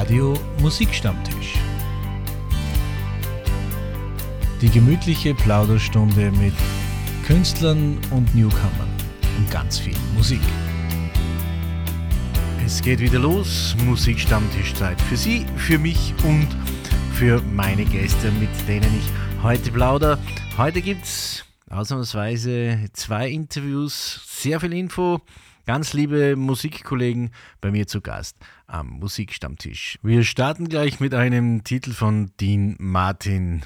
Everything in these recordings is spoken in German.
Radio Musikstammtisch. Die gemütliche Plauderstunde mit Künstlern und Newcomern und ganz viel Musik. Es geht wieder los, Musikstammtischzeit für Sie, für mich und für meine Gäste, mit denen ich heute plauder. Heute gibt es ausnahmsweise zwei Interviews, sehr viel Info, ganz liebe Musikkollegen bei mir zu Gast am Musikstammtisch. Wir starten gleich mit einem Titel von Dean Martin.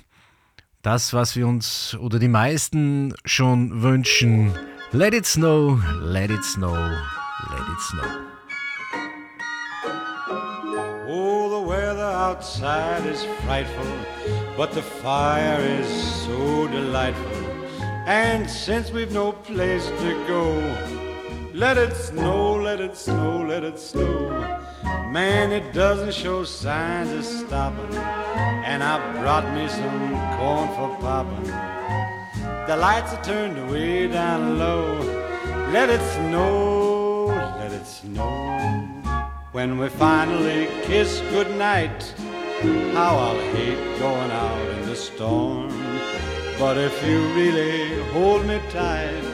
Das, was wir uns oder die meisten schon wünschen. Let it snow, let it snow, let it snow. Oh, the weather outside is frightful, but the fire is so delightful. And since we've no place to go, let it snow, let it snow, let it snow. Man, it doesn't show signs of stopping. And I brought me some corn for popping. The lights are turned way down low. Let it snow, let it snow. When we finally kiss goodnight, how I'll hate going out in the storm. But if you really hold me tight,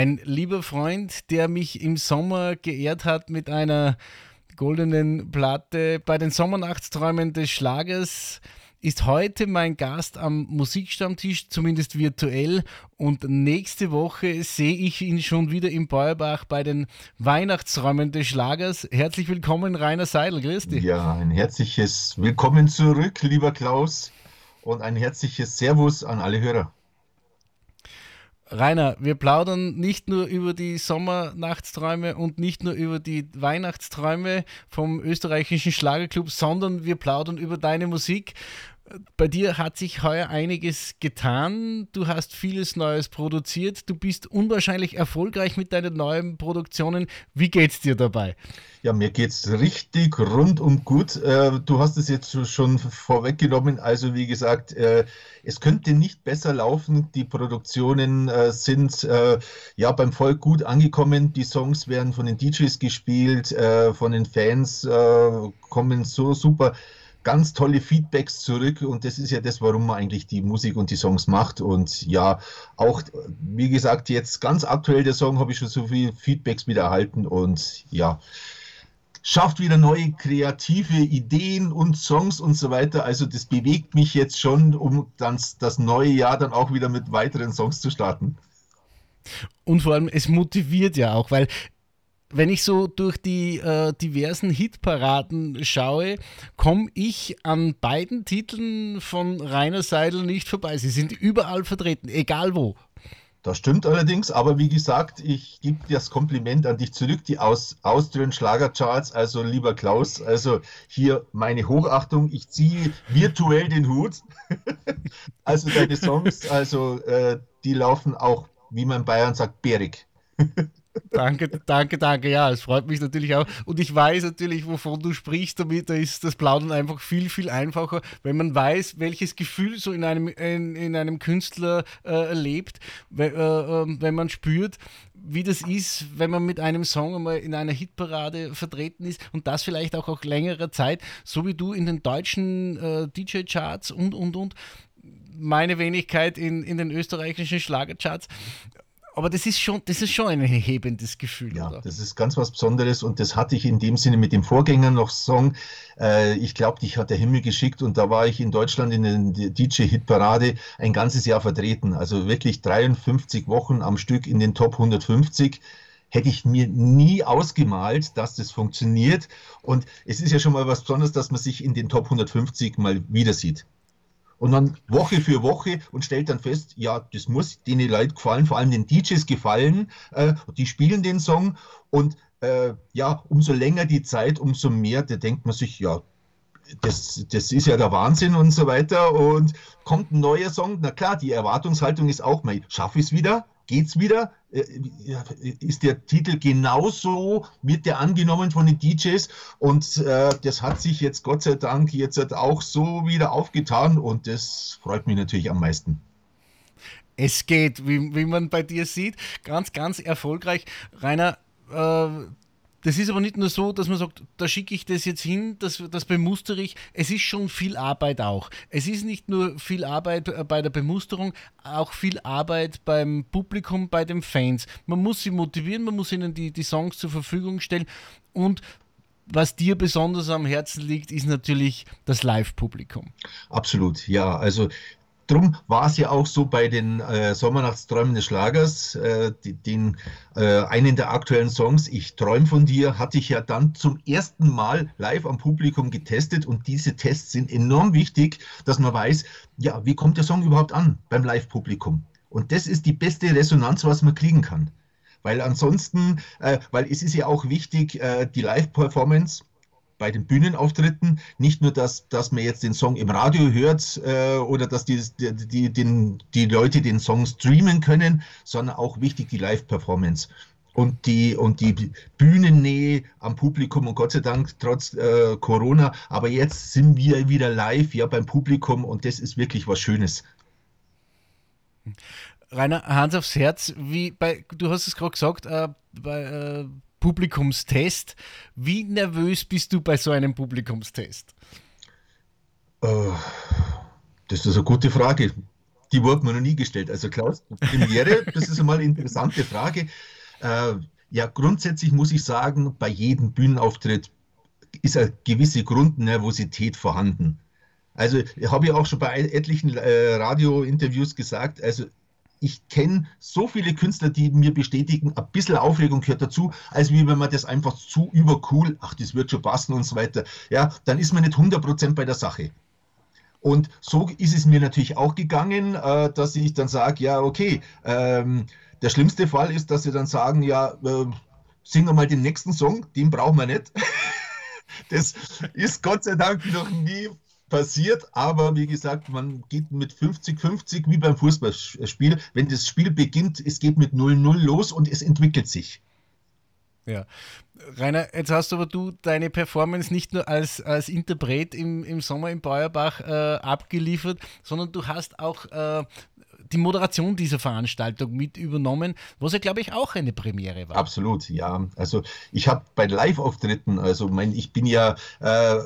Ein lieber Freund, der mich im Sommer geehrt hat mit einer goldenen Platte bei den Sommernachtsträumen des Schlagers, ist heute mein Gast am Musikstammtisch, zumindest virtuell. Und nächste Woche sehe ich ihn schon wieder im Beuerbach bei den Weihnachtsräumen des Schlagers. Herzlich willkommen, Rainer Seidel. Grüß dich. Ja, ein herzliches Willkommen zurück, lieber Klaus. Und ein herzliches Servus an alle Hörer. Rainer, wir plaudern nicht nur über die Sommernachtsträume und nicht nur über die Weihnachtsträume vom österreichischen Schlagerclub, sondern wir plaudern über deine Musik. Bei dir hat sich heuer einiges getan. Du hast vieles Neues produziert. Du bist unwahrscheinlich erfolgreich mit deinen neuen Produktionen. Wie geht's dir dabei? Ja, mir geht's richtig rundum gut. Äh, du hast es jetzt schon vorweggenommen. Also wie gesagt, äh, es könnte nicht besser laufen. Die Produktionen äh, sind ja beim Volk gut angekommen. Die Songs werden von den DJs gespielt, von den Fans kommen so super ganz tolle Feedbacks zurück und das ist ja das, warum man eigentlich die Musik und die Songs macht. Und ja, auch wie gesagt, jetzt ganz aktuell der Song habe ich schon so viele Feedbacks wieder erhalten und ja, schafft wieder neue kreative Ideen und Songs und so weiter. Also das bewegt mich jetzt schon, um dann das neue Jahr dann auch wieder mit weiteren Songs zu starten. Und vor allem, es motiviert ja auch, weil wenn ich so durch die äh, diversen Hitparaden schaue, komme ich an beiden Titeln von Rainer Seidel nicht vorbei. Sie sind überall vertreten, egal wo. Das stimmt allerdings, aber wie gesagt, ich gebe das Kompliment an dich zurück, die Aus Austrian Schlagercharts, also lieber Klaus, also hier meine Hochachtung, ich ziehe virtuell den Hut. also deine Songs, also äh, die laufen auch, wie man in Bayern sagt, bärig. Danke, danke, danke. Ja, es freut mich natürlich auch. Und ich weiß natürlich, wovon du sprichst. Damit da ist das Plaudern einfach viel, viel einfacher, wenn man weiß, welches Gefühl so in einem, in, in einem Künstler äh, lebt, wenn, äh, ähm, wenn man spürt, wie das ist, wenn man mit einem Song einmal in einer Hitparade vertreten ist und das vielleicht auch auch längere Zeit, so wie du in den deutschen äh, DJ-Charts und, und, und meine Wenigkeit in, in den österreichischen Schlagercharts. Aber das ist schon, das ist schon ein erhebendes Gefühl. Ja, oder? das ist ganz was Besonderes und das hatte ich in dem Sinne mit dem Vorgänger noch Song. Äh, ich glaube, dich hat der Himmel geschickt und da war ich in Deutschland in der DJ-Hitparade ein ganzes Jahr vertreten. Also wirklich 53 Wochen am Stück in den Top 150 hätte ich mir nie ausgemalt, dass das funktioniert. Und es ist ja schon mal was Besonderes, dass man sich in den Top 150 mal wieder sieht. Und dann Woche für Woche und stellt dann fest, ja, das muss den Leuten gefallen, vor allem den DJs gefallen. Äh, die spielen den Song und äh, ja, umso länger die Zeit, umso mehr, da denkt man sich, ja, das, das ist ja der Wahnsinn und so weiter. Und kommt ein neuer Song, na klar, die Erwartungshaltung ist auch mal, schaffe ich es wieder? Geht's wieder? Äh, ist der Titel genauso, wird der angenommen von den DJs und äh, das hat sich jetzt Gott sei Dank jetzt auch so wieder aufgetan und das freut mich natürlich am meisten. Es geht, wie, wie man bei dir sieht, ganz, ganz erfolgreich. Rainer, äh, das ist aber nicht nur so, dass man sagt, da schicke ich das jetzt hin, das, das bemustere ich. Es ist schon viel Arbeit auch. Es ist nicht nur viel Arbeit äh, bei der Bemusterung, auch viel Arbeit beim Publikum, bei den Fans. Man muss sie motivieren, man muss ihnen die, die Songs zur Verfügung stellen und was dir besonders am Herzen liegt, ist natürlich das Live-Publikum. Absolut, ja. Also Drum war es ja auch so bei den äh, Sommernachtsträumen des Schlagers, äh, die, den äh, einen der aktuellen Songs, Ich träum von dir, hatte ich ja dann zum ersten Mal live am Publikum getestet und diese Tests sind enorm wichtig, dass man weiß, ja, wie kommt der Song überhaupt an beim Live-Publikum? Und das ist die beste Resonanz, was man kriegen kann. Weil ansonsten, äh, weil es ist ja auch wichtig, äh, die Live-Performance bei den Bühnenauftritten nicht nur, dass, dass man jetzt den Song im Radio hört äh, oder dass die, die, die, den, die Leute den Song streamen können, sondern auch wichtig die Live-Performance und die, und die Bühnennähe am Publikum und Gott sei Dank trotz äh, Corona. Aber jetzt sind wir wieder live ja beim Publikum und das ist wirklich was Schönes. Rainer, Hans aufs Herz, wie bei, du hast es gerade gesagt, äh, bei, äh, Publikumstest. Wie nervös bist du bei so einem Publikumstest? Uh, das ist eine gute Frage. Die wurde mir noch nie gestellt. Also Klaus, Premiere, das ist einmal eine interessante Frage. Uh, ja, grundsätzlich muss ich sagen, bei jedem Bühnenauftritt ist eine gewisse Grundnervosität vorhanden. Also habe ich auch schon bei etlichen äh, Radiointerviews gesagt, also ich kenne so viele Künstler, die mir bestätigen, ein bisschen Aufregung gehört dazu, als wie wenn man das einfach zu übercool, ach, das wird schon passen und so weiter. Ja, dann ist man nicht 100% bei der Sache. Und so ist es mir natürlich auch gegangen, äh, dass ich dann sage, ja, okay, ähm, der schlimmste Fall ist, dass sie dann sagen, ja, äh, singen wir mal den nächsten Song, den brauchen wir nicht. das ist Gott sei Dank noch nie passiert, aber wie gesagt, man geht mit 50-50 wie beim Fußballspiel. Wenn das Spiel beginnt, es geht mit 0-0 los und es entwickelt sich. Ja. Rainer, jetzt hast aber du deine Performance nicht nur als, als Interpret im, im Sommer im Beuerbach äh, abgeliefert, sondern du hast auch äh, die Moderation dieser Veranstaltung mit übernommen, was ja, glaube ich, auch eine Premiere war. Absolut, ja. Also ich habe bei Live-Auftritten, also mein, ich bin ja äh,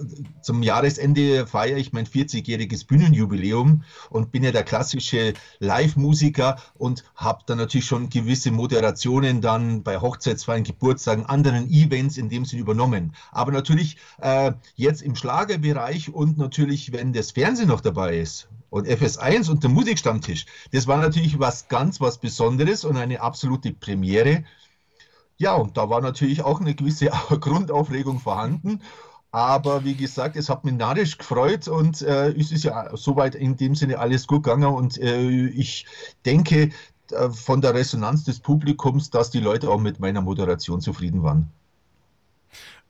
zum Jahresende feiere ich mein 40-jähriges Bühnenjubiläum und bin ja der klassische Live-Musiker und habe dann natürlich schon gewisse Moderationen dann bei Hochzeitsfeiern, Geburtstagen, anderen Events in dem Sinn übernommen. Aber natürlich äh, jetzt im Schlagerbereich und natürlich, wenn das Fernsehen noch dabei ist und FS1 und der Musikstammtisch, das war natürlich was ganz was Besonderes und eine absolute Premiere. Ja, und da war natürlich auch eine gewisse Grundaufregung vorhanden. Aber wie gesagt, es hat mich narrisch gefreut und äh, es ist ja soweit in dem Sinne alles gut gegangen. Und äh, ich denke äh, von der Resonanz des Publikums, dass die Leute auch mit meiner Moderation zufrieden waren.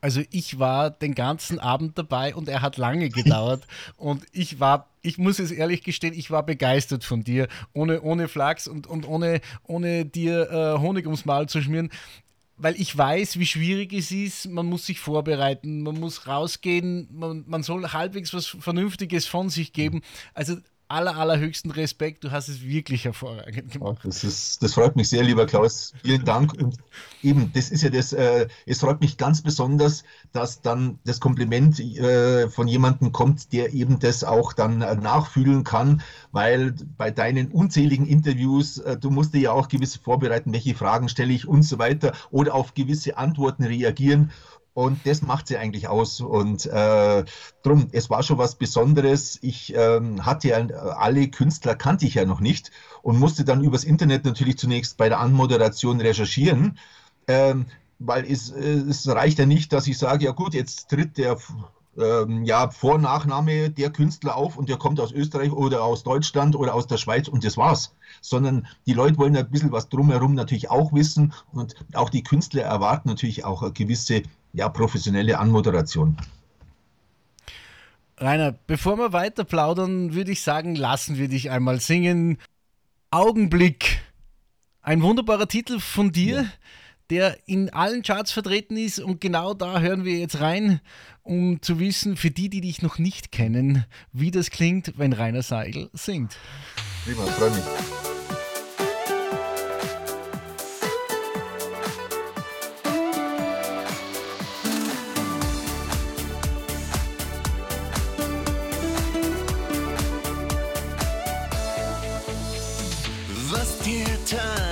Also ich war den ganzen Abend dabei und er hat lange gedauert und ich war, ich muss es ehrlich gestehen, ich war begeistert von dir, ohne, ohne Flachs und, und ohne, ohne dir äh, Honig ums Maul zu schmieren. Weil ich weiß, wie schwierig es ist. Man muss sich vorbereiten, man muss rausgehen, man, man soll halbwegs was Vernünftiges von sich geben. Also aller, allerhöchsten Respekt. Du hast es wirklich hervorragend gemacht. Das, ist, das freut mich sehr, lieber Klaus. Vielen Dank. Und eben, das ist ja das, äh, es freut mich ganz besonders, dass dann das Kompliment äh, von jemandem kommt, der eben das auch dann äh, nachfühlen kann, weil bei deinen unzähligen Interviews, äh, du musst dir ja auch gewisse vorbereiten, welche Fragen stelle ich und so weiter oder auf gewisse Antworten reagieren. Und das macht sie eigentlich aus. Und äh, drum, es war schon was Besonderes. Ich ähm, hatte ja alle Künstler kannte ich ja noch nicht und musste dann übers Internet natürlich zunächst bei der Anmoderation recherchieren. Ähm, weil es, es reicht ja nicht, dass ich sage, ja gut, jetzt tritt der ähm, ja, Vor- Nachname der Künstler auf und der kommt aus Österreich oder aus Deutschland oder aus der Schweiz und das war's. Sondern die Leute wollen ein bisschen was drumherum natürlich auch wissen und auch die Künstler erwarten natürlich auch eine gewisse ja, professionelle Anmoderation. Rainer, bevor wir weiter plaudern, würde ich sagen, lassen wir dich einmal singen. Augenblick. Ein wunderbarer Titel von dir, ja. Der in allen Charts vertreten ist und genau da hören wir jetzt rein, um zu wissen, für die, die dich noch nicht kennen, wie das klingt, wenn Rainer Seigel singt. Prima, freue mich. weil man den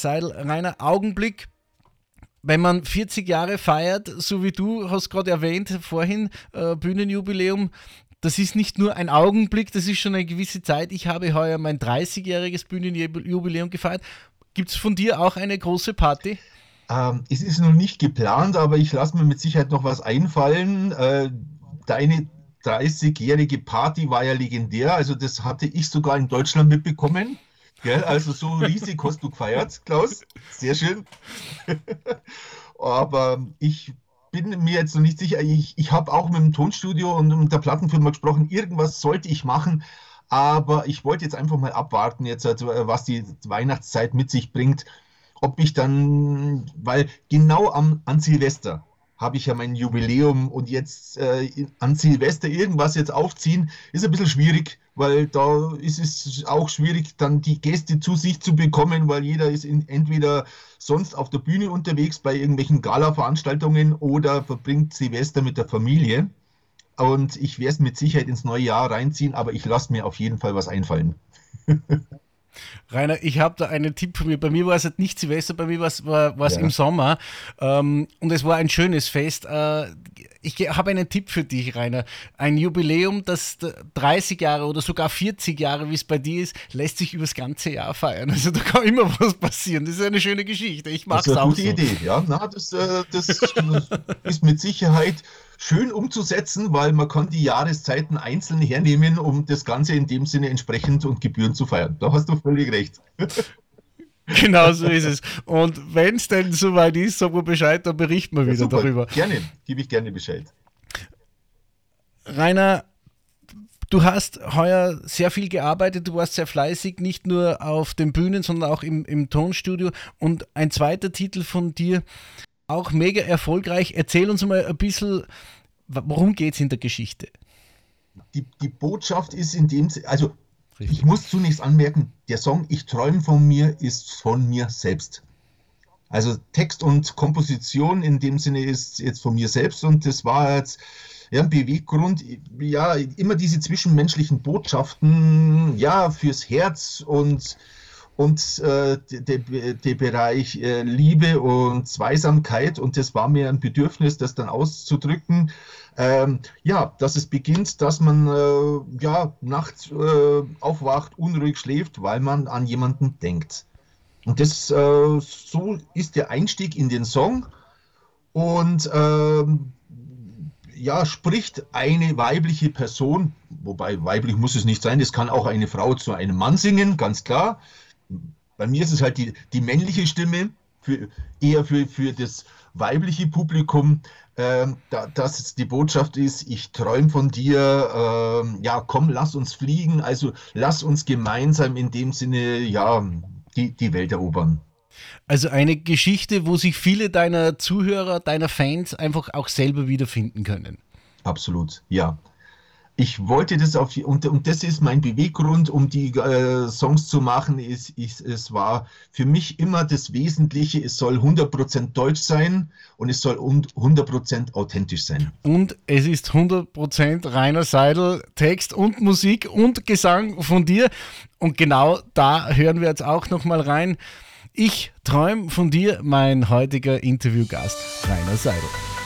Seidel, Rainer Augenblick. Wenn man 40 Jahre feiert, so wie du hast gerade erwähnt vorhin, äh, Bühnenjubiläum, das ist nicht nur ein Augenblick, das ist schon eine gewisse Zeit. Ich habe heuer mein 30-jähriges Bühnenjubiläum gefeiert. Gibt es von dir auch eine große Party? Ähm, es ist noch nicht geplant, aber ich lasse mir mit Sicherheit noch was einfallen. Äh, deine 30-jährige Party war ja legendär, also das hatte ich sogar in Deutschland mitbekommen. Gell? Also so riesig hast du gefeiert, Klaus. Sehr schön. Aber ich bin mir jetzt noch nicht sicher. Ich, ich habe auch mit dem Tonstudio und mit der Plattenfirma gesprochen. Irgendwas sollte ich machen. Aber ich wollte jetzt einfach mal abwarten, jetzt, also, was die Weihnachtszeit mit sich bringt. Ob ich dann, weil genau am, an Silvester habe ich ja mein Jubiläum und jetzt äh, an Silvester irgendwas jetzt aufziehen, ist ein bisschen schwierig, weil da ist es auch schwierig, dann die Gäste zu sich zu bekommen, weil jeder ist in, entweder sonst auf der Bühne unterwegs bei irgendwelchen Gala-Veranstaltungen oder verbringt Silvester mit der Familie. Und ich werde es mit Sicherheit ins neue Jahr reinziehen, aber ich lasse mir auf jeden Fall was einfallen. Rainer, ich habe da einen Tipp von mir. Bei mir war es halt nicht Silvester, bei mir war es ja. im Sommer ähm, und es war ein schönes Fest. Äh, ich habe einen Tipp für dich, Rainer. Ein Jubiläum, das 30 Jahre oder sogar 40 Jahre, wie es bei dir ist, lässt sich übers ganze Jahr feiern. Also da kann immer was passieren. Das ist eine schöne Geschichte. Ich mag es auch. Das ist eine gute so. Idee, ja. Na, das, äh, das ist mit Sicherheit schön umzusetzen, weil man kann die Jahreszeiten einzeln hernehmen, um das Ganze in dem Sinne entsprechend und gebührend zu feiern. Da hast du völlig recht. Genau so ist es. Und wenn es denn soweit ist, sagen wir Bescheid, dann berichten wir ja, wieder super. darüber. Gerne, gebe ich gerne Bescheid. Rainer, du hast heuer sehr viel gearbeitet, du warst sehr fleißig, nicht nur auf den Bühnen, sondern auch im, im Tonstudio. Und ein zweiter Titel von dir auch mega erfolgreich. Erzähl uns mal ein bisschen, worum geht es in der Geschichte? Die, die Botschaft ist in dem, also Richtig. ich muss zunächst anmerken, der Song Ich träume von mir ist von mir selbst. Also Text und Komposition in dem Sinne ist jetzt von mir selbst und das war jetzt ja, ein Beweggrund, ja, immer diese zwischenmenschlichen Botschaften, ja, fürs Herz und und äh, der Bereich äh, Liebe und Zweisamkeit. Und das war mir ein Bedürfnis, das dann auszudrücken. Ähm, ja, dass es beginnt, dass man äh, ja, nachts äh, aufwacht, unruhig schläft, weil man an jemanden denkt. Und das, äh, so ist der Einstieg in den Song. Und ähm, ja, spricht eine weibliche Person, wobei weiblich muss es nicht sein, es kann auch eine Frau zu einem Mann singen, ganz klar. Bei mir ist es halt die, die männliche Stimme, für, eher für, für das weibliche Publikum, äh, da, dass die Botschaft ist, ich träume von dir, äh, ja, komm, lass uns fliegen, also lass uns gemeinsam in dem Sinne, ja, die, die Welt erobern. Also eine Geschichte, wo sich viele deiner Zuhörer, deiner Fans einfach auch selber wiederfinden können. Absolut, ja ich wollte das auf, und, und das ist mein Beweggrund, um die äh, Songs zu machen, ist, ist, es war für mich immer das Wesentliche, es soll 100% deutsch sein und es soll 100% authentisch sein. Und es ist 100% Rainer Seidel, Text und Musik und Gesang von dir. Und genau da hören wir jetzt auch nochmal rein. Ich träume von dir, mein heutiger Interviewgast, Rainer Seidel.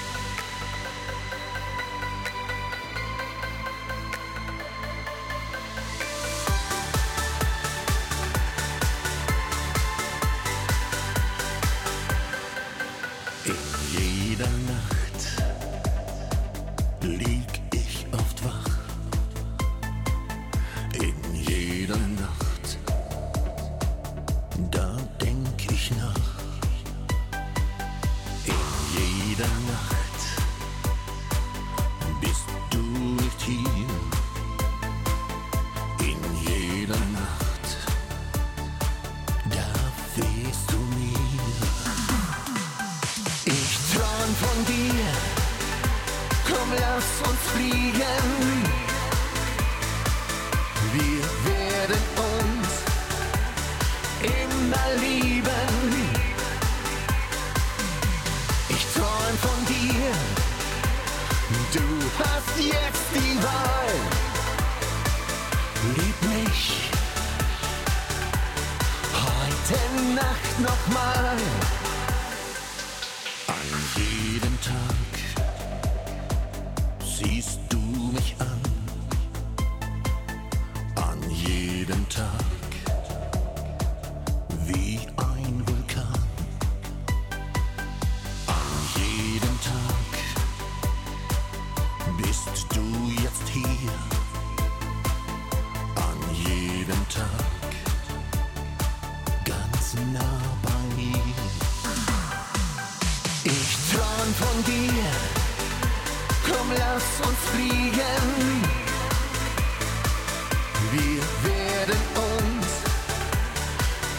Wir werden uns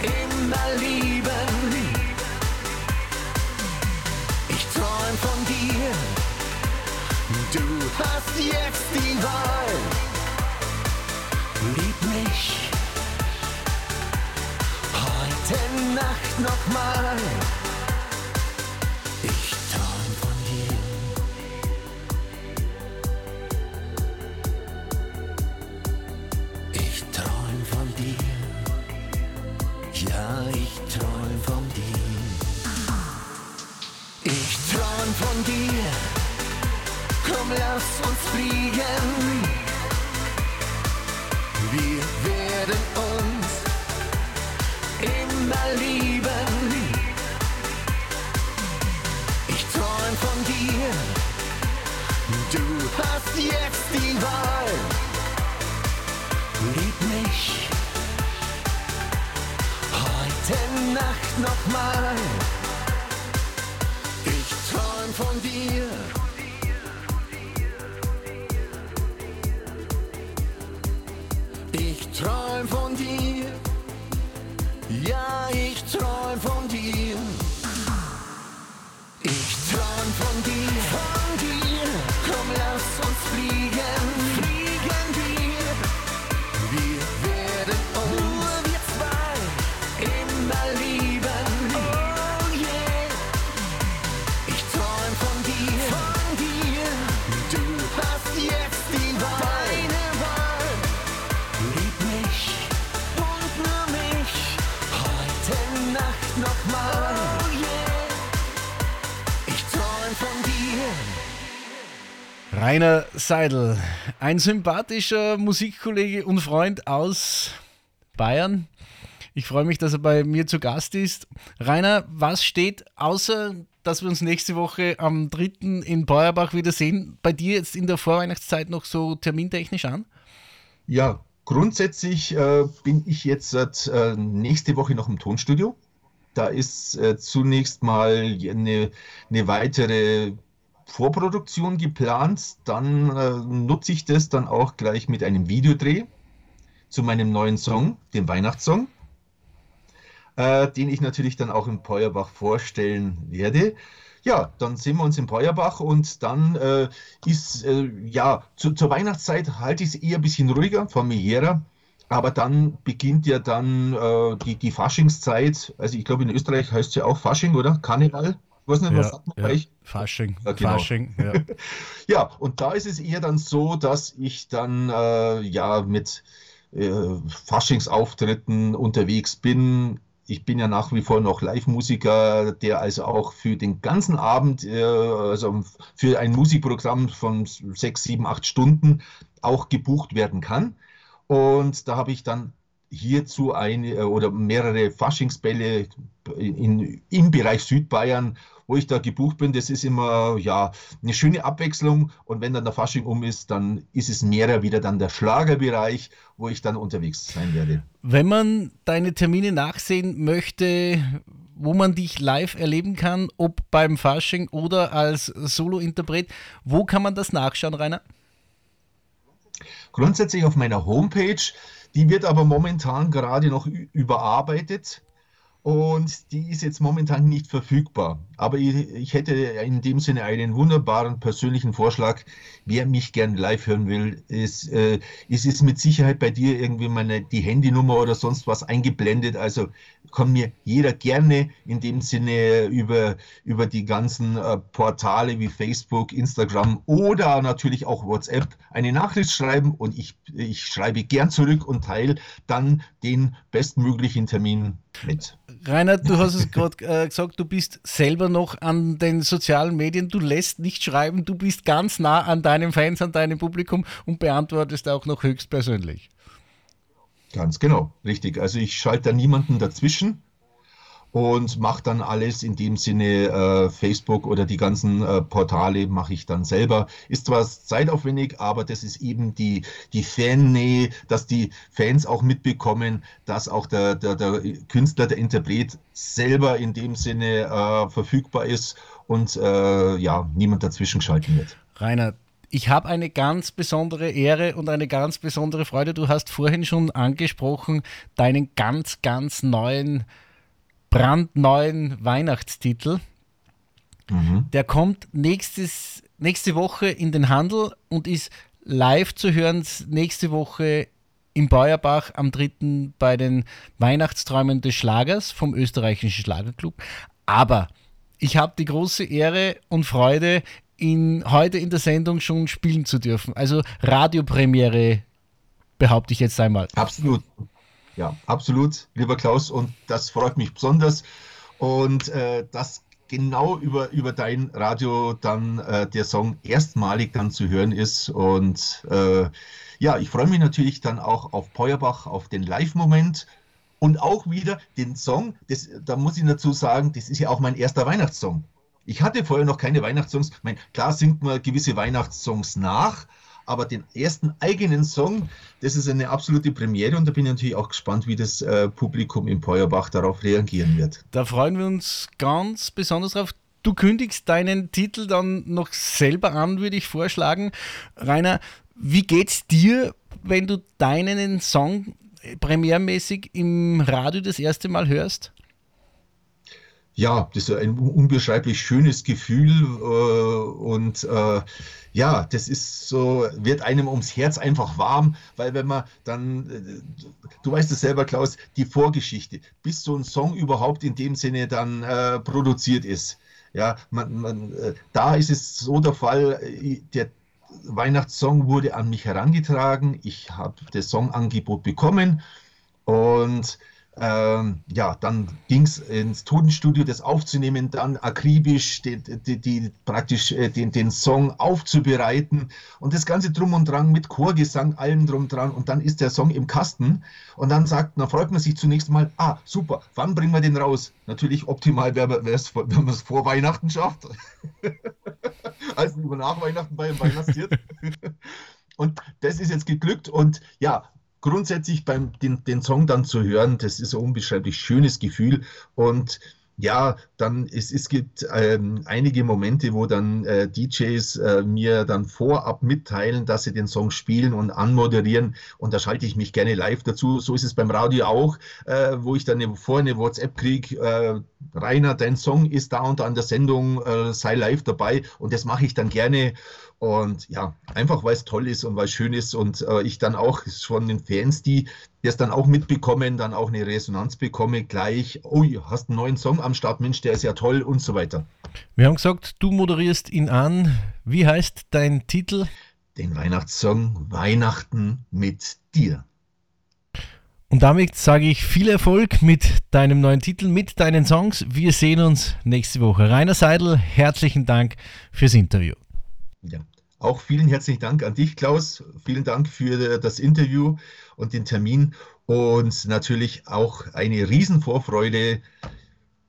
immer lieben. Ich träum von dir, du hast jetzt die Wahl. Lieb mich heute Nacht nochmal. Dir. Komm, lass uns fliegen. Rainer Seidel, ein sympathischer Musikkollege und Freund aus Bayern. Ich freue mich, dass er bei mir zu Gast ist. Rainer, was steht außer, dass wir uns nächste Woche am 3. in Beuerbach wiedersehen, bei dir jetzt in der Vorweihnachtszeit noch so termintechnisch an? Ja, grundsätzlich äh, bin ich jetzt seit, äh, nächste Woche noch im Tonstudio. Da ist äh, zunächst mal eine, eine weitere Vorproduktion geplant. Dann äh, nutze ich das dann auch gleich mit einem Videodreh zu meinem neuen Song, dem Weihnachtssong, äh, den ich natürlich dann auch in Peuerbach vorstellen werde. Ja, dann sehen wir uns in Peuerbach und dann äh, ist, äh, ja, zu, zur Weihnachtszeit halte ich es eher ein bisschen ruhiger, familiärer. Aber dann beginnt ja dann äh, die, die Faschingszeit. Also ich glaube, in Österreich heißt es ja auch Fasching, oder? Karneval. Ich weiß nicht, was sagt man bei euch? Fasching. Ja, genau. Fasching, ja. Ja, und da ist es eher dann so, dass ich dann äh, ja mit äh, Faschingsauftritten unterwegs bin. Ich bin ja nach wie vor noch Live-Musiker, der also auch für den ganzen Abend, äh, also für ein Musikprogramm von sechs, sieben, acht Stunden auch gebucht werden kann. Und da habe ich dann hierzu eine oder mehrere Faschingsbälle in, im Bereich Südbayern, wo ich da gebucht bin. Das ist immer ja eine schöne Abwechslung. Und wenn dann der Fasching um ist, dann ist es mehr wieder dann der Schlagerbereich, wo ich dann unterwegs sein werde. Wenn man deine Termine nachsehen möchte, wo man dich live erleben kann, ob beim Fasching oder als Solo-Interpret, wo kann man das nachschauen, Rainer? Grundsätzlich auf meiner Homepage, die wird aber momentan gerade noch überarbeitet. und die ist jetzt momentan nicht verfügbar. Aber ich, ich, hätte in dem Sinne einen wunderbaren persönlichen Vorschlag. Wer mich gern live hören will, ist, äh, ist, ist mit Sicherheit bei dir irgendwie meine, die Handynummer oder sonst was eingeblendet. Also kann mir jeder gerne in dem Sinne über, über die ganzen äh, Portale wie Facebook, Instagram oder natürlich auch WhatsApp eine Nachricht schreiben und ich, ich schreibe gern zurück und teile dann den bestmöglichen Termin mit. Reinhard, du hast es gerade äh, gesagt, du bist selber noch an den sozialen Medien, du lässt nicht schreiben, du bist ganz nah an deinen Fans, an deinem Publikum und beantwortest auch noch höchstpersönlich. Ganz genau, richtig. Also ich schalte da niemanden dazwischen und mache dann alles in dem Sinne äh, Facebook oder die ganzen äh, Portale mache ich dann selber. Ist zwar zeitaufwendig, aber das ist eben die, die Fannähe, dass die Fans auch mitbekommen, dass auch der, der, der Künstler, der Interpret selber in dem Sinne äh, verfügbar ist und äh, ja, niemand dazwischen schalten wird. Rainer, ich habe eine ganz besondere Ehre und eine ganz besondere Freude. Du hast vorhin schon angesprochen, deinen ganz, ganz neuen brandneuen Weihnachtstitel. Mhm. Der kommt nächstes, nächste Woche in den Handel und ist live zu hören nächste Woche im Beuerbach am 3. bei den Weihnachtsträumen des Schlagers vom österreichischen Schlagerclub. Aber ich habe die große Ehre und Freude, ihn heute in der Sendung schon spielen zu dürfen. Also Radiopremiere, behaupte ich jetzt einmal. Absolut. Ja, absolut, lieber Klaus, und das freut mich besonders. Und äh, dass genau über, über dein Radio dann äh, der Song erstmalig dann zu hören ist. Und äh, ja, ich freue mich natürlich dann auch auf Peuerbach, auf den Live-Moment und auch wieder den Song. Das, da muss ich dazu sagen, das ist ja auch mein erster Weihnachtssong. Ich hatte vorher noch keine Weihnachtssongs. Ich meine, klar singt man gewisse Weihnachtssongs nach, aber den ersten eigenen Song, das ist eine absolute Premiere und da bin ich natürlich auch gespannt, wie das äh, Publikum in Peuerbach darauf reagieren wird. Da freuen wir uns ganz besonders drauf. Du kündigst deinen Titel dann noch selber an, würde ich vorschlagen. Rainer, wie geht's dir, wenn du deinen Song premiermäßig im Radio das erste Mal hörst? Ja, das ist ein unbeschreiblich schönes Gefühl äh, und äh, ja, das ist so, wird einem ums Herz einfach warm, weil wenn man dann, äh, du weißt es selber, Klaus, die Vorgeschichte, bis so ein Song überhaupt in dem Sinne dann äh, produziert ist. Ja, man, man, da ist es so der Fall, der Weihnachtssong wurde an mich herangetragen, ich habe das Songangebot bekommen und ähm, ja, dann ging es ins Tonstudio, das aufzunehmen, dann akribisch die, die, die, praktisch äh, den, den Song aufzubereiten und das Ganze drum und dran mit Chorgesang, allem drum dran und dann ist der Song im Kasten und dann sagt, dann freut man sich zunächst mal, ah, super, wann bringen wir den raus? Natürlich optimal wäre es, wenn man es vor Weihnachten schafft, als über nach Weihnachten bei Weihnachtslied. Und das ist jetzt geglückt und ja, grundsätzlich beim den, den Song dann zu hören, das ist ein unbeschreiblich schönes Gefühl. Und ja, dann es, es gibt ähm, einige Momente, wo dann äh, DJs äh, mir dann vorab mitteilen, dass sie den Song spielen und anmoderieren. Und da schalte ich mich gerne live dazu. So ist es beim Radio auch, äh, wo ich dann vorher eine WhatsApp kriege, äh, Rainer, dein Song ist da und an der Sendung, äh, sei live dabei. Und das mache ich dann gerne und ja, einfach weil es toll ist und weil es schön ist und äh, ich dann auch von den Fans, die das dann auch mitbekommen, dann auch eine Resonanz bekomme, gleich, oh, hast einen neuen Song am Start, Mensch, der ist ja toll und so weiter. Wir haben gesagt, du moderierst ihn an. Wie heißt dein Titel? Den Weihnachtssong Weihnachten mit dir. Und damit sage ich viel Erfolg mit deinem neuen Titel, mit deinen Songs. Wir sehen uns nächste Woche. Rainer Seidel, herzlichen Dank fürs Interview. Ja, auch vielen herzlichen Dank an dich, Klaus. Vielen Dank für das Interview und den Termin und natürlich auch eine Riesenvorfreude,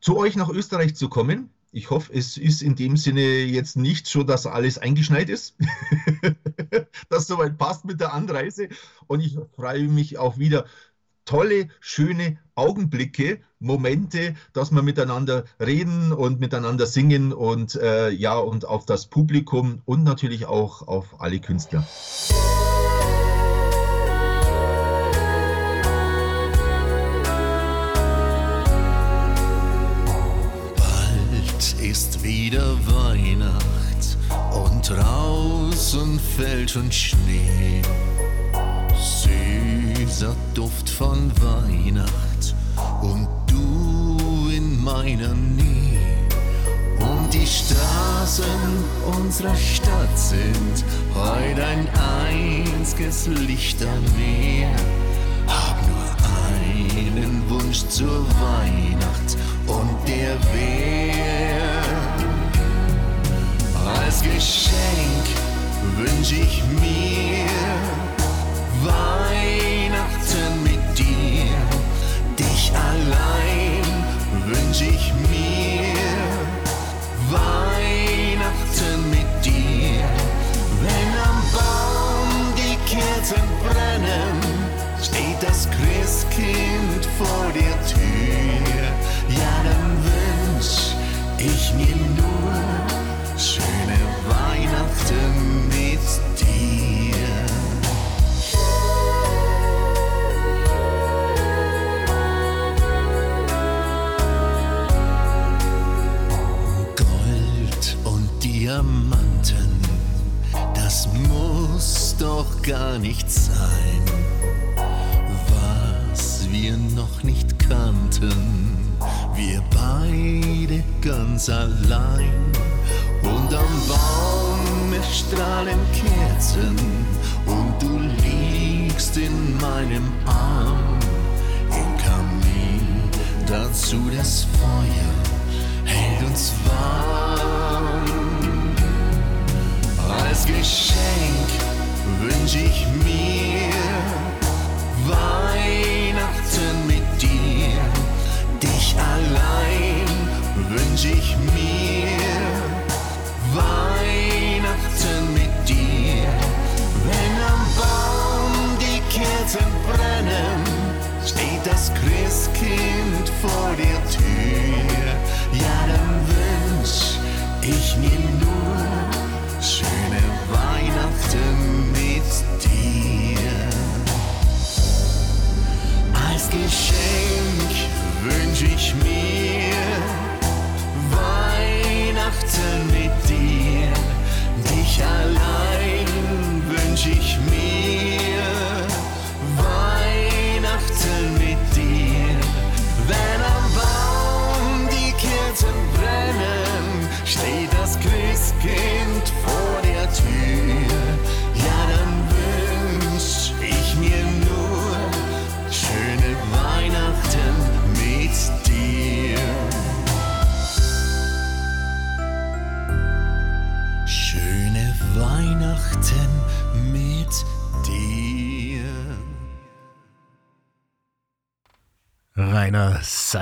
zu euch nach Österreich zu kommen. Ich hoffe, es ist in dem Sinne jetzt nicht so, dass alles eingeschneit ist, dass soweit passt mit der Anreise. Und ich freue mich auch wieder tolle, schöne Augenblicke, Momente, dass wir miteinander reden und miteinander singen und äh, ja, und auf das Publikum und natürlich auch auf alle Künstler. ist wieder Weihnacht und draußen fällt schon Schnee. Süßer Duft von Weihnacht und du in meiner Nähe. Und die Straßen unserer Stadt sind heute ein einziges Lichtermeer. Hab nur einen Wunsch zur Weihnacht und der wär als Geschenk wünsch ich mir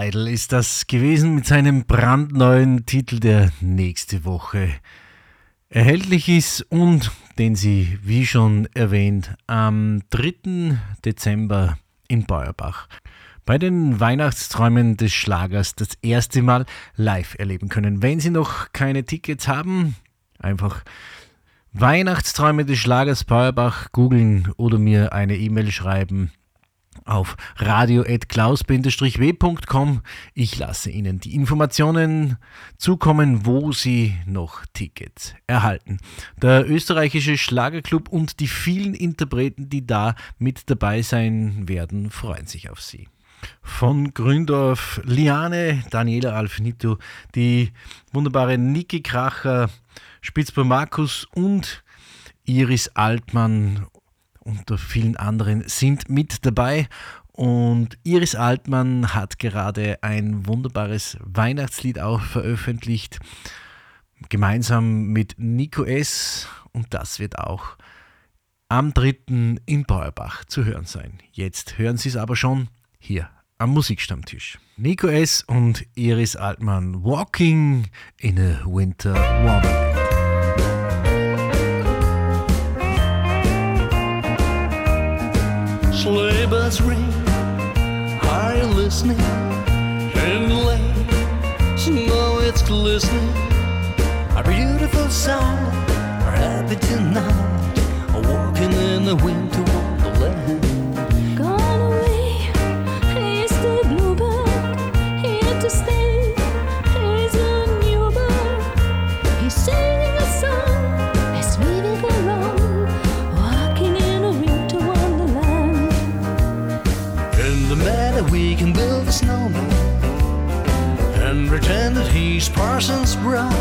Seidel ist das gewesen mit seinem brandneuen Titel, der nächste Woche erhältlich ist und den Sie, wie schon erwähnt, am 3. Dezember in Beuerbach bei den Weihnachtsträumen des Schlagers das erste Mal live erleben können. Wenn Sie noch keine Tickets haben, einfach Weihnachtsträume des Schlagers Beuerbach googeln oder mir eine E-Mail schreiben auf radio.klaus-w.com. Ich lasse Ihnen die Informationen zukommen, wo Sie noch Tickets erhalten. Der österreichische Schlagerclub und die vielen Interpreten, die da mit dabei sein werden, freuen sich auf Sie. Von Gründorf, Liane, Daniela Alfinito, die wunderbare Niki Kracher, Spitzber Markus und Iris Altmann unter vielen anderen sind mit dabei. Und Iris Altmann hat gerade ein wunderbares Weihnachtslied auch veröffentlicht, gemeinsam mit Nico S. Und das wird auch am 3. in Beuerbach zu hören sein. Jetzt hören Sie es aber schon hier am Musikstammtisch. Nico S. und Iris Altmann, Walking in a Winter Wonderland. Bells ring. Are you listening? In the lane, snow it's glistening. A beautiful sight. Happy tonight. Walking in the winter James Parsons Brown.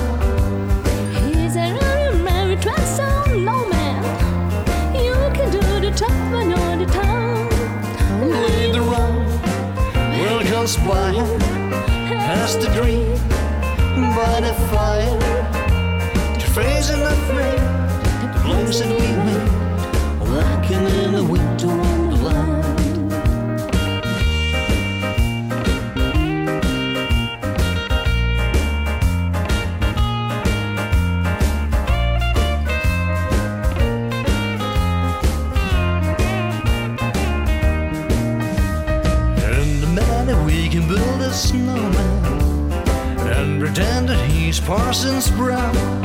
He's a running Mary No man You can do the top and on the town. Lead the we'll just blind. Has the dream by the fire to face and afraid. The blooms that we James Parsons Brown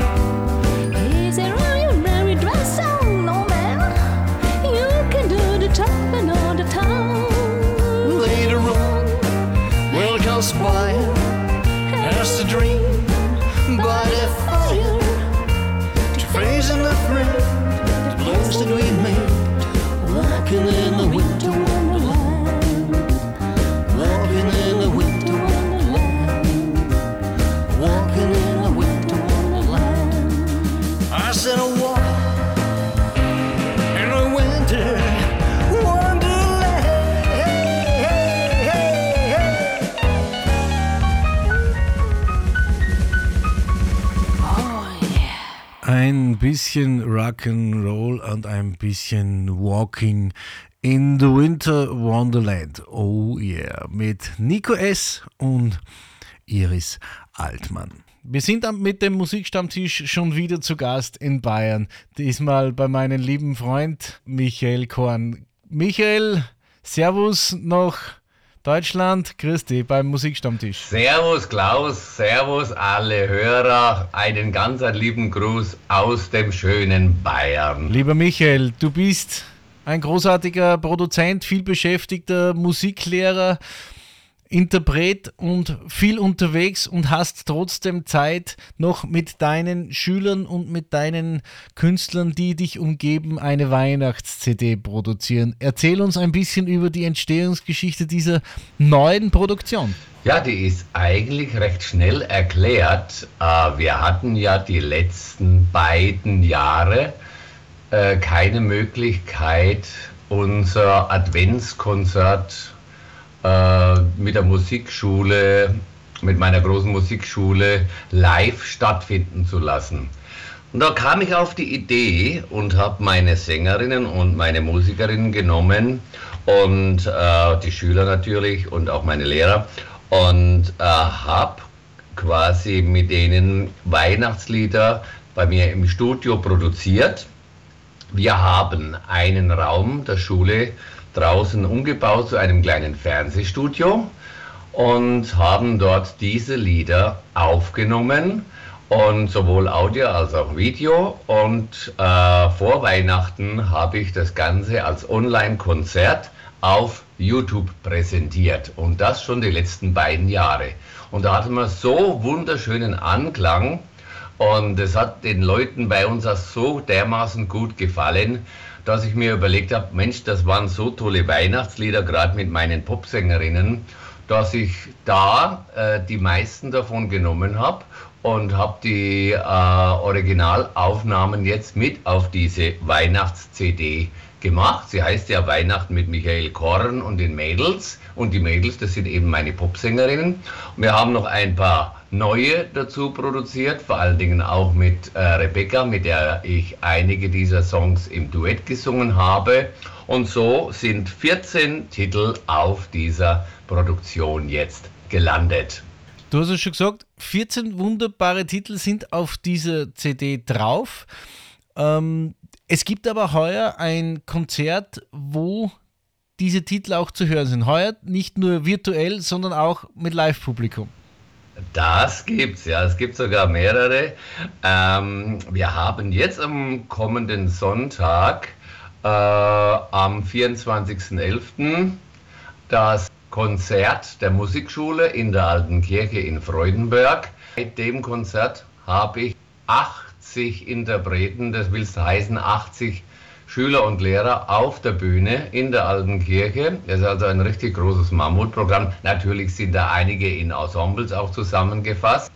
Bisschen Rock'n'Roll und ein bisschen Walking in the Winter Wonderland. Oh yeah. Mit Nico S. und Iris Altmann. Wir sind mit dem Musikstammtisch schon wieder zu Gast in Bayern. Diesmal bei meinem lieben Freund Michael Korn. Michael, Servus nach Deutschland. Dich beim Musikstammtisch. Servus Klaus, Servus alle Hörer, einen ganz lieben Gruß aus dem schönen Bayern. Lieber Michael, du bist ein großartiger Produzent, viel beschäftigter Musiklehrer, Interpret und viel unterwegs und hast trotzdem Zeit, noch mit deinen Schülern und mit deinen Künstlern, die dich umgeben, eine Weihnachts-CD produzieren. Erzähl uns ein bisschen über die Entstehungsgeschichte dieser neuen Produktion. Ja, die ist eigentlich recht schnell erklärt. Äh, Wir hatten ja die letzten beiden Jahre äh, keine Möglichkeit, unser Adventskonzert äh, mit der Musikschule, mit meiner großen Musikschule live stattfinden zu lassen. Und da kam ich auf die Idee und habe meine Sängerinnen und meine Musikerinnen genommen und äh, die Schüler natürlich und auch meine Lehrer und äh, habe quasi mit denen Weihnachtslieder bei mir im Studio produziert. Wir haben einen Raum der Schule draußen umgebaut zu einem kleinen Fernsehstudio und haben dort diese Lieder aufgenommen und sowohl Audio als auch Video. Und äh, vor Weihnachten habe ich das Ganze als Online-Konzert auf YouTube präsentiert und das schon die letzten beiden Jahre. Und da hatten wir so wunderschönen Anklang und es hat den Leuten bei uns auch so dermaßen gut gefallen, dass ich mir überlegt habe, Mensch, das waren so tolle Weihnachtslieder, gerade mit meinen Popsängerinnen, dass ich da äh, die meisten davon genommen habe und habe die äh, Originalaufnahmen jetzt mit auf diese Weihnachts-CD gemacht. Sie heißt ja Weihnachten mit Michael Korn und den Mädels. Und die Mädels, das sind eben meine Popsängerinnen. Und wir haben noch ein paar neue dazu produziert, vor allen Dingen auch mit äh, Rebecca, mit der ich einige dieser Songs im Duett gesungen habe. Und so sind 14 Titel auf dieser Produktion jetzt gelandet. Du hast es schon gesagt, 14 wunderbare Titel sind auf dieser CD drauf. Ähm, es gibt aber heuer ein Konzert, wo diese Titel auch zu hören sind. Heuer nicht nur virtuell, sondern auch mit Live-Publikum. Das gibt's, ja. Es gibt sogar mehrere. Ähm, wir haben jetzt am kommenden Sonntag, äh, am 24.11., das Konzert der Musikschule in der Alten Kirche in Freudenberg. Bei dem Konzert habe ich 80 Interpreten, das will heißen 80 Schüler und Lehrer auf der Bühne in der Alten Kirche. Das ist also ein richtig großes Mammutprogramm. Natürlich sind da einige in Ensembles auch zusammengefasst.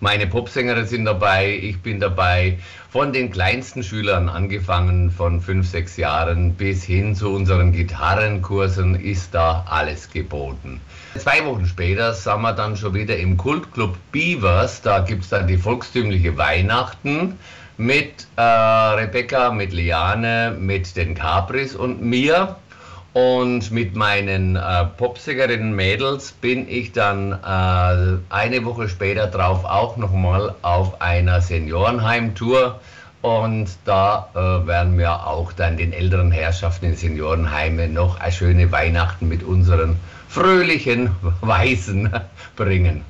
Meine Popsänger sind dabei, ich bin dabei. Von den kleinsten Schülern angefangen, von fünf, sechs Jahren bis hin zu unseren Gitarrenkursen ist da alles geboten. Zwei Wochen später sind wir dann schon wieder im Kultclub Beavers. Da gibt es dann die volkstümliche Weihnachten mit äh, Rebecca, mit Liane, mit den Capris und mir. Und mit meinen äh, Popsängerinnen Mädels bin ich dann äh, eine Woche später drauf auch nochmal auf einer Seniorenheim-Tour. Und da äh, werden wir auch dann den älteren Herrschaften in Seniorenheime noch eine schöne Weihnachten mit unseren fröhlichen Weisen bringen.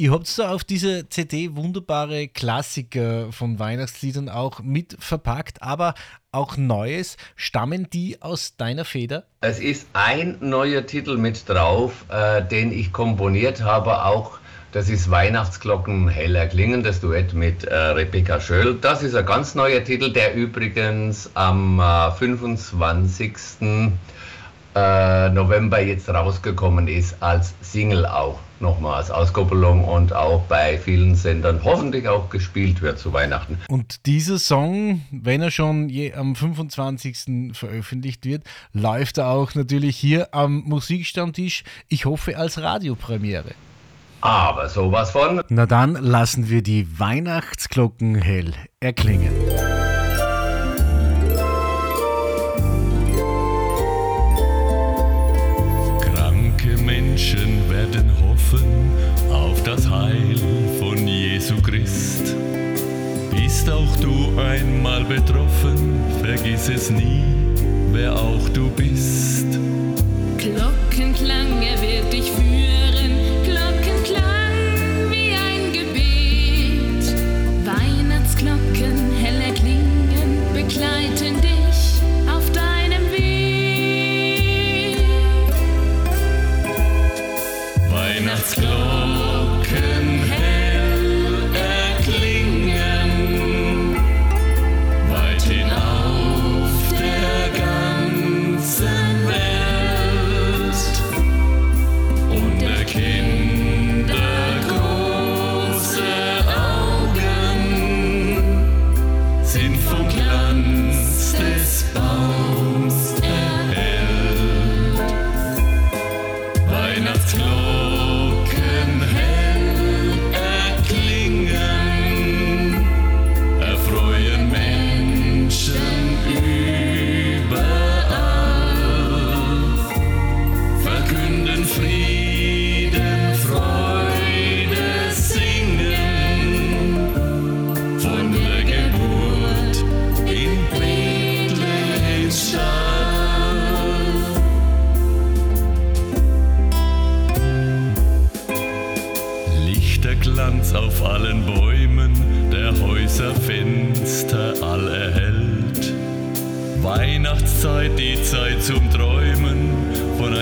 Ihr habt da auf dieser CD wunderbare Klassiker von Weihnachtsliedern auch mit verpackt, aber auch Neues. Stammen die aus deiner Feder? Es ist ein neuer Titel mit drauf, äh, den ich komponiert habe, auch das ist Weihnachtsglocken heller klingen, das Duett mit äh, Rebecca Schöll. Das ist ein ganz neuer Titel, der übrigens am äh, 25. Äh, November jetzt rausgekommen ist als Single auch nochmal als Auskopplung und auch bei vielen Sendern hoffentlich auch gespielt wird zu Weihnachten. Und dieser Song, wenn er schon je am 25. veröffentlicht wird, läuft er auch natürlich hier am Musikstammtisch, ich hoffe als Radiopremiere. Aber sowas von. Na dann lassen wir die Weihnachtsglocken hell erklingen. Hoffen auf das Heil von Jesu Christ. Bist auch du einmal betroffen, vergiss es nie, wer auch du bist. Glockenklang, er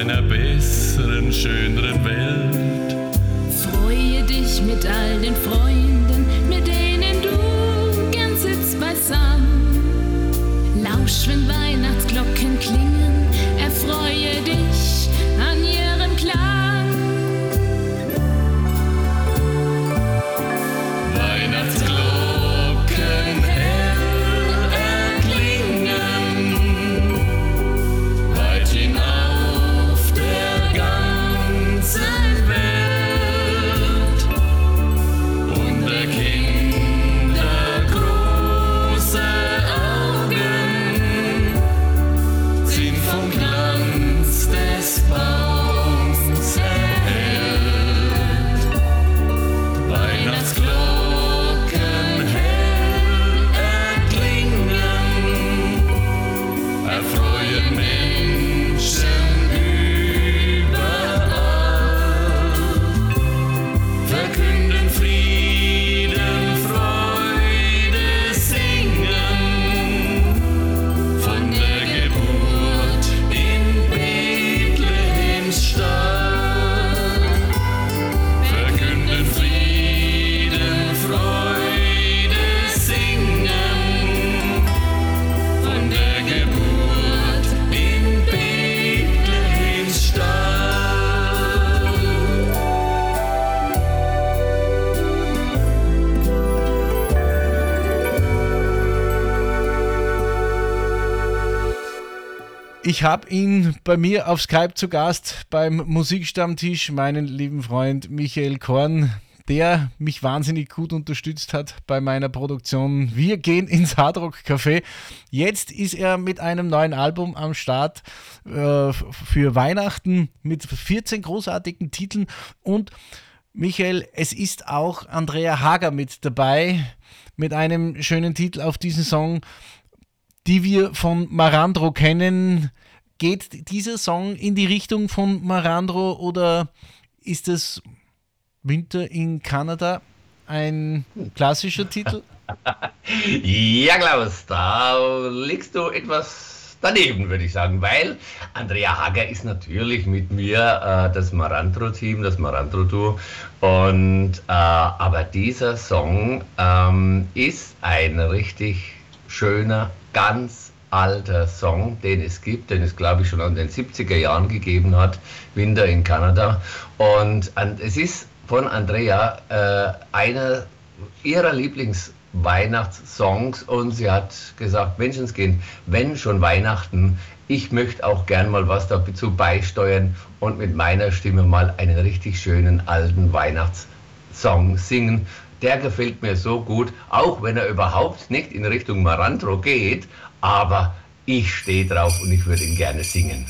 einer besseren, schöneren Welt. Freue dich mit all den Freunden, mit denen du gern sitzt beisammen. Lausch, wenn Ich habe ihn bei mir auf Skype zu Gast beim Musikstammtisch, meinen lieben Freund Michael Korn, der mich wahnsinnig gut unterstützt hat bei meiner Produktion. Wir gehen ins Hardrock Café. Jetzt ist er mit einem neuen Album am Start äh, für Weihnachten mit 14 großartigen Titeln und Michael, es ist auch Andrea Hager mit dabei mit einem schönen Titel auf diesen Song die wir von Marandro kennen. Geht dieser Song in die Richtung von Marandro oder ist es Winter in Kanada ein klassischer Titel? ja, Klaus, da liegst du etwas daneben, würde ich sagen, weil Andrea Hager ist natürlich mit mir äh, das Marantro-Team, das Marantro-Duo. Äh, aber dieser Song ähm, ist ein richtig schöner ganz alter Song, den es gibt, den es glaube ich schon in den 70er Jahren gegeben hat, Winter in Kanada. Und es ist von Andrea äh, einer ihrer Lieblingsweihnachtssongs und sie hat gesagt, Menschenskind, wenn schon Weihnachten, ich möchte auch gern mal was dazu beisteuern und mit meiner Stimme mal einen richtig schönen alten Weihnachtssong singen der gefällt mir so gut, auch wenn er überhaupt nicht in Richtung Marantro geht, aber ich stehe drauf und ich würde ihn gerne singen.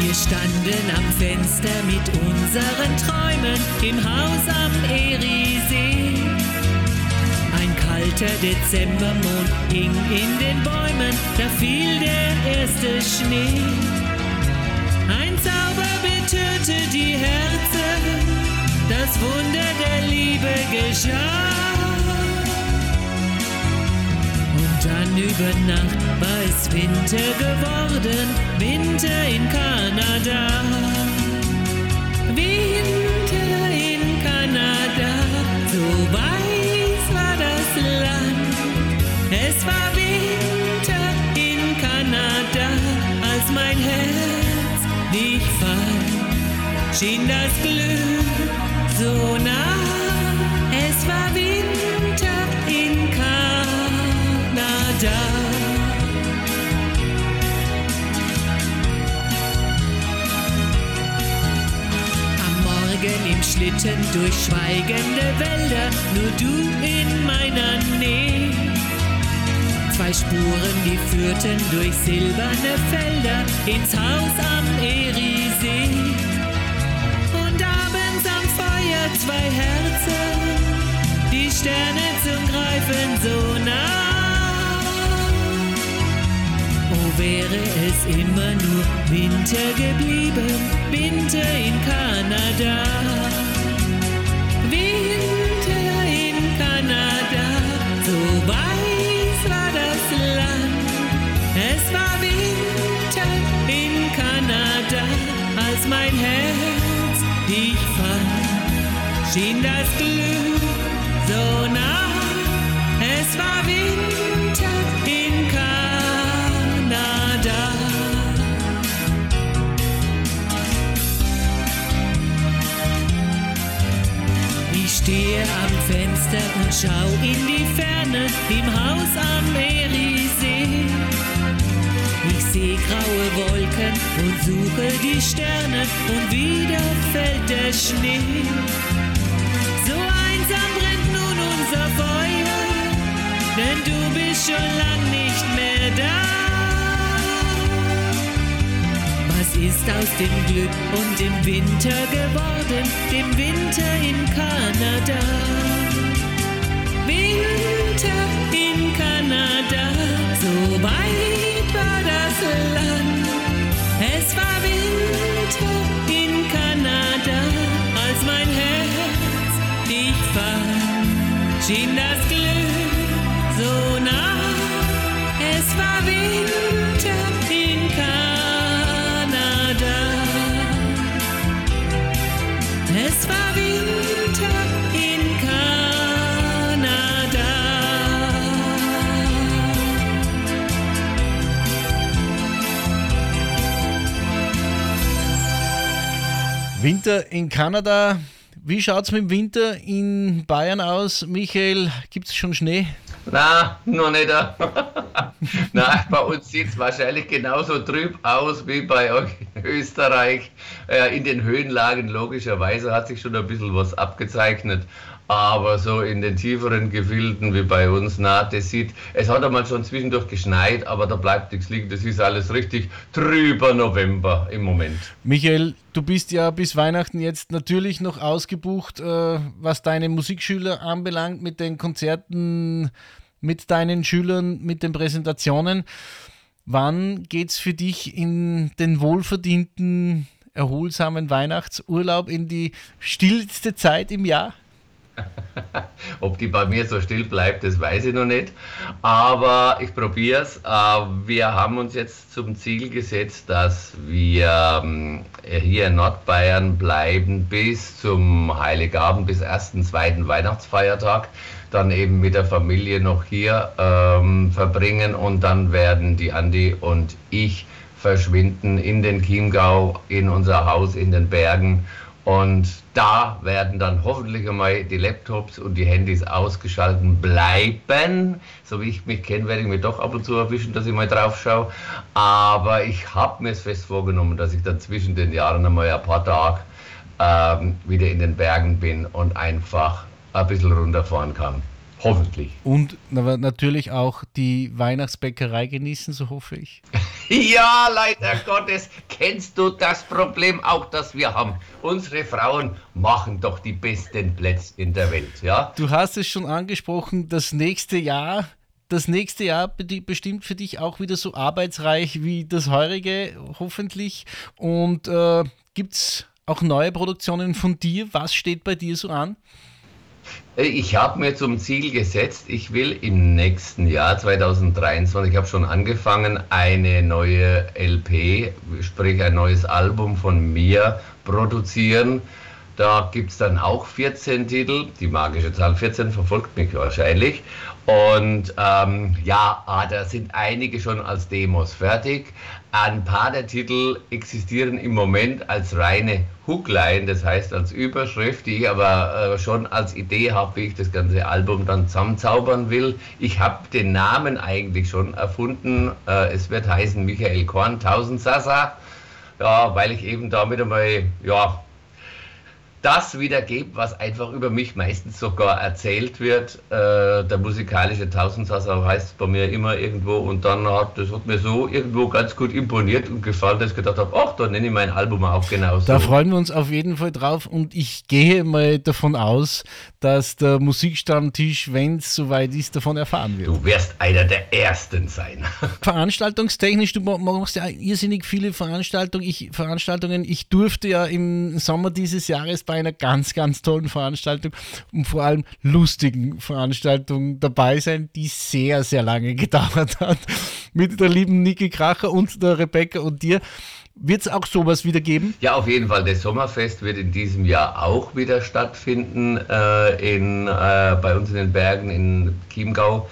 Wir standen am Fenster mit unseren Träumen im Haus am Eriesee kalter Dezembermond hing in den Bäumen, da fiel der erste Schnee. Ein Zauber betörte die Herzen, das Wunder der Liebe geschah. Und dann über Nacht war es Winter geworden, Winter in Kanada. Winter in Kanada, so weit es war Winter in Kanada, als mein Herz dich fand, schien das Glück so nah. Es war Winter in Kanada. Am Morgen im Schlitten durch schweigende Wälder, nur du in meiner Nähe Zwei Spuren, die führten durch silberne Felder ins Haus am Eriesee. Zwei Herzen, die Sterne zum Greifen so nah. Oh, wäre es immer nur Winter geblieben, Winter in Kanada. Winter in Kanada, so weit es war Winter in Kanada, als mein Herz dich fand, schien das Glück so nah. Es war Winter in Kanada. Ich stehe am Fenster und schau in die Ferne im Haus am Eriesee. Ich sehe graue Wolken und suche die Sterne und wieder fällt der Schnee. Unser Feuer, denn du bist schon lang nicht mehr da. Was ist aus dem Glück und dem Winter geworden, dem Winter in Kanada? Winter in Kanada, so weit war das Land. Es war Winter in Kanada, als mein Herz dich fand, schien das Glück so nah. Es war Winter in Kanada. Es war Winter in Kanada. Winter in Kanada. Wie schaut es mit dem Winter in Bayern aus? Michael, gibt es schon Schnee? Na, noch nicht. Na, bei uns sieht es wahrscheinlich genauso trüb aus wie bei euch in Österreich. Äh, in den Höhenlagen logischerweise hat sich schon ein bisschen was abgezeichnet. Aber so in den tieferen Gefilden wie bei uns, na, das sieht, es hat einmal schon zwischendurch geschneit, aber da bleibt nichts liegen. Das ist alles richtig trüber November im Moment. Michael, du bist ja bis Weihnachten jetzt natürlich noch ausgebucht, äh, was deine Musikschüler anbelangt, mit den Konzerten, mit deinen Schülern, mit den Präsentationen. Wann geht's für dich in den wohlverdienten, erholsamen Weihnachtsurlaub in die stillste Zeit im Jahr? Ob die bei mir so still bleibt, das weiß ich noch nicht. Aber ich probiere es. Wir haben uns jetzt zum Ziel gesetzt, dass wir ähm, hier in Nordbayern bleiben bis zum Heiligabend, bis ersten, zweiten Weihnachtsfeiertag. Dann eben mit der Familie noch hier ähm, verbringen und dann werden die Andi und ich verschwinden in den Chiemgau, in unser Haus in den Bergen und da werden dann hoffentlich einmal die Laptops und die Handys ausgeschalten bleiben. So wie ich mich kenne, werde ich mir doch ab und zu erwischen, dass ich mal drauf schaue. Aber ich habe mir es fest vorgenommen, dass ich dann zwischen den Jahren einmal ein paar Tage ähm, wieder in den Bergen bin und einfach ein bisschen runterfahren kann. Hoffentlich. Und aber natürlich auch die Weihnachtsbäckerei genießen, so hoffe ich. Ja, leider Gottes, kennst du das Problem auch, das wir haben? Unsere Frauen machen doch die besten Plätzchen der Welt, ja? Du hast es schon angesprochen, das nächste Jahr, das nächste Jahr be- bestimmt für dich auch wieder so arbeitsreich wie das heurige, hoffentlich. Und äh, gibt es auch neue Produktionen von dir? Was steht bei dir so an? Ich habe mir zum Ziel gesetzt, ich will im nächsten Jahr 2023, ich habe schon angefangen, eine neue LP, sprich ein neues Album von mir produzieren. Da gibt es dann auch 14 Titel, die magische Zahl 14 verfolgt mich wahrscheinlich. Und ähm, ja, ah, da sind einige schon als Demos fertig. Ein paar der Titel existieren im Moment als reine Hookline, das heißt als Überschrift, die ich aber äh, schon als Idee habe, wie ich das ganze Album dann zusammenzaubern will. Ich habe den Namen eigentlich schon erfunden. Äh, es wird heißen Michael Korn, 1000 Sasa. Ja, weil ich eben damit einmal, ja, das wiedergebe, was einfach über mich meistens sogar erzählt wird. Äh, der musikalische Tausendsasser heißt bei mir immer irgendwo und dann hat das hat mir so irgendwo ganz gut imponiert und gefallen, dass ich gedacht habe, ach, dann nenne ich mein Album auch genauso. Da freuen wir uns auf jeden Fall drauf und ich gehe mal davon aus, dass der Musikstammtisch, wenn es soweit ist, davon erfahren wird. Du wirst einer der Ersten sein. Veranstaltungstechnisch, du ma- machst ja irrsinnig viele Veranstaltungen. Ich, Veranstaltungen. Ich durfte ja im Sommer dieses Jahres bei einer ganz, ganz tollen Veranstaltung und vor allem lustigen Veranstaltung dabei sein, die sehr, sehr lange gedauert hat. Mit der lieben Niki Kracher und der Rebecca und dir. Wird es auch sowas wieder geben? Ja, auf jeden Fall. Das Sommerfest wird in diesem Jahr auch wieder stattfinden äh, in, äh, bei uns in den Bergen in Chiemgau.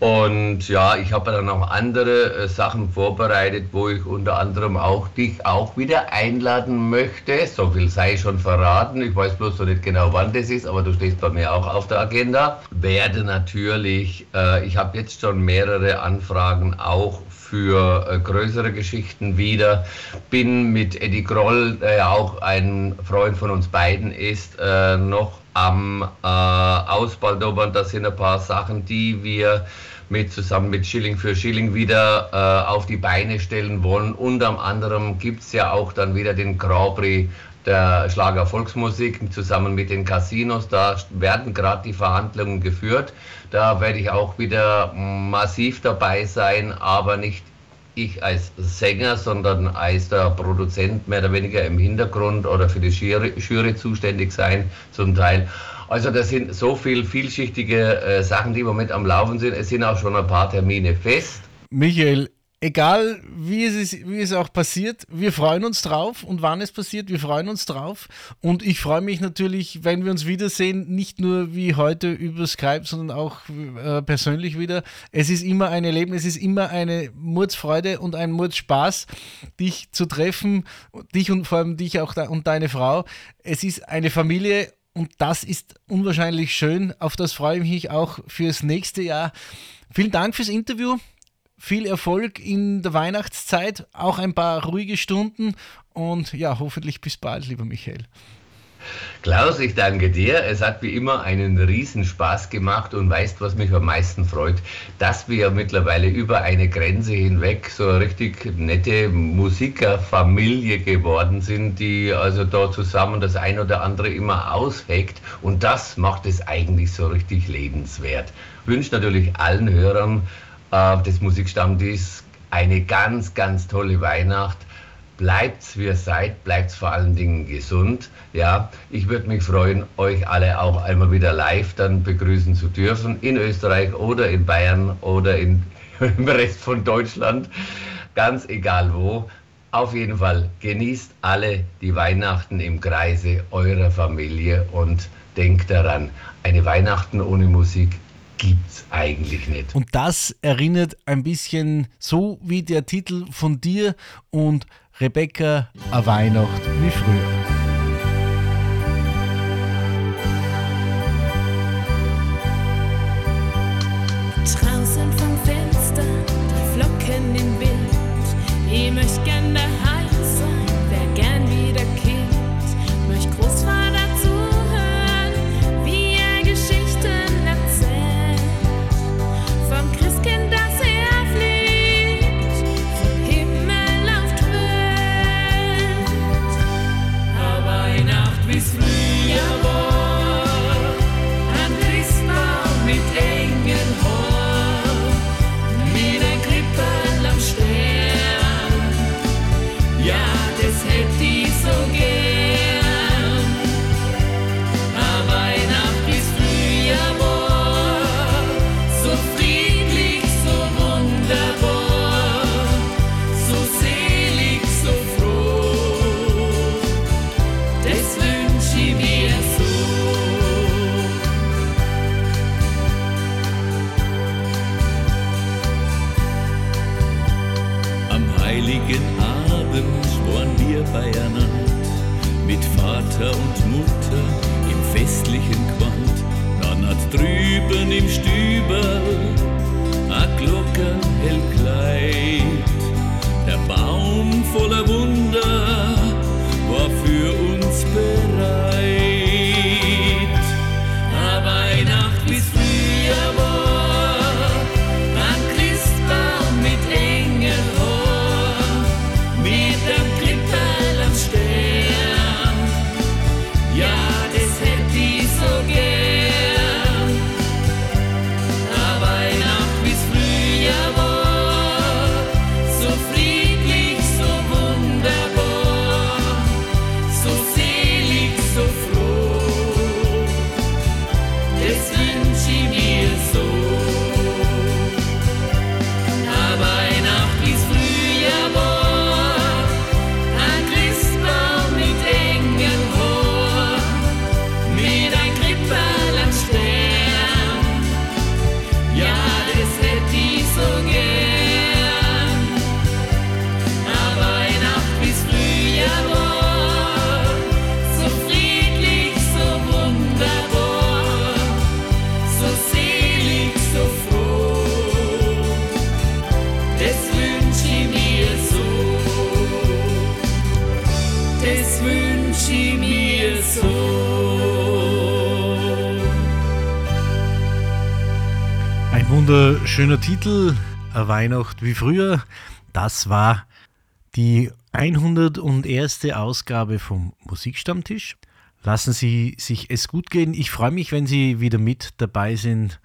Und ja, ich habe dann noch andere äh, Sachen vorbereitet, wo ich unter anderem auch dich auch wieder einladen möchte. So viel sei schon verraten. Ich weiß bloß noch nicht genau, wann das ist, aber du stehst bei mir auch auf der Agenda. Werde natürlich, äh, ich habe jetzt schon mehrere Anfragen auch für äh, größere Geschichten wieder. Bin mit Eddie Groll, der ja auch ein Freund von uns beiden ist, äh, noch am äh, Ausbaldobern. Das sind ein paar Sachen, die wir mit zusammen mit Schilling für Schilling wieder äh, auf die Beine stellen wollen. Unter anderem gibt es ja auch dann wieder den Grand Prix der Schlager Volksmusik zusammen mit den Casinos. Da werden gerade die Verhandlungen geführt. Da werde ich auch wieder massiv dabei sein, aber nicht ich als Sänger, sondern als der Produzent mehr oder weniger im Hintergrund oder für die Jury, Jury zuständig sein zum Teil. Also das sind so viel vielschichtige äh, Sachen, die im Moment am Laufen sind. Es sind auch schon ein paar Termine fest. Michael, egal wie es, ist, wie es auch passiert, wir freuen uns drauf und wann es passiert, wir freuen uns drauf. Und ich freue mich natürlich, wenn wir uns wiedersehen, nicht nur wie heute über Skype, sondern auch äh, persönlich wieder. Es ist immer ein Erlebnis, es ist immer eine Mordsfreude und ein Mordspaß, dich zu treffen, dich und vor allem dich auch da, und deine Frau. Es ist eine Familie Und das ist unwahrscheinlich schön. Auf das freue ich mich auch fürs nächste Jahr. Vielen Dank fürs Interview. Viel Erfolg in der Weihnachtszeit, auch ein paar ruhige Stunden und ja, hoffentlich bis bald, lieber Michael. Klaus, ich danke dir. Es hat wie immer einen riesen Spaß gemacht und weißt, was mich am meisten freut, dass wir mittlerweile über eine Grenze hinweg so eine richtig nette Musikerfamilie geworden sind, die also da zusammen das ein oder andere immer ausheckt und das macht es eigentlich so richtig lebenswert. Ich wünsche natürlich allen Hörern des Musikstammtischs eine ganz, ganz tolle Weihnacht bleibt's wie ihr seid, bleibt's vor allen Dingen gesund. Ja, ich würde mich freuen, euch alle auch einmal wieder live dann begrüßen zu dürfen in Österreich oder in Bayern oder in, im Rest von Deutschland, ganz egal wo. Auf jeden Fall genießt alle die Weihnachten im Kreise eurer Familie und denkt daran, eine Weihnachten ohne Musik gibt's eigentlich nicht. Und das erinnert ein bisschen so wie der Titel von dir und Rebecca a Weihnacht wie früher. Wunderschöner Titel, Weihnacht wie früher. Das war die 101. Ausgabe vom Musikstammtisch. Lassen Sie sich es gut gehen. Ich freue mich, wenn Sie wieder mit dabei sind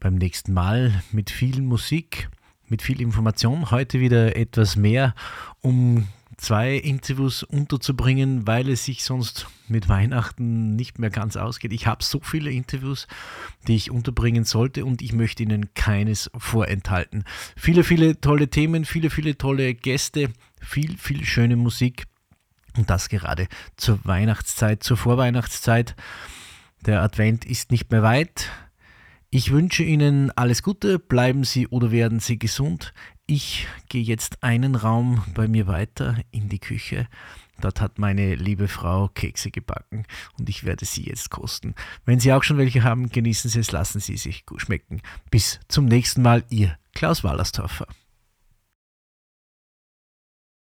beim nächsten Mal mit viel Musik, mit viel Information. Heute wieder etwas mehr, um zwei Interviews unterzubringen, weil es sich sonst mit Weihnachten nicht mehr ganz ausgeht. Ich habe so viele Interviews, die ich unterbringen sollte und ich möchte Ihnen keines vorenthalten. Viele, viele tolle Themen, viele, viele tolle Gäste, viel, viel schöne Musik und das gerade zur Weihnachtszeit, zur Vorweihnachtszeit. Der Advent ist nicht mehr weit. Ich wünsche Ihnen alles Gute, bleiben Sie oder werden Sie gesund. Ich gehe jetzt einen Raum bei mir weiter in die Küche. Dort hat meine liebe Frau Kekse gebacken und ich werde sie jetzt kosten. Wenn Sie auch schon welche haben, genießen Sie es, lassen Sie sich gut schmecken. Bis zum nächsten Mal, Ihr Klaus Wallerstorfer.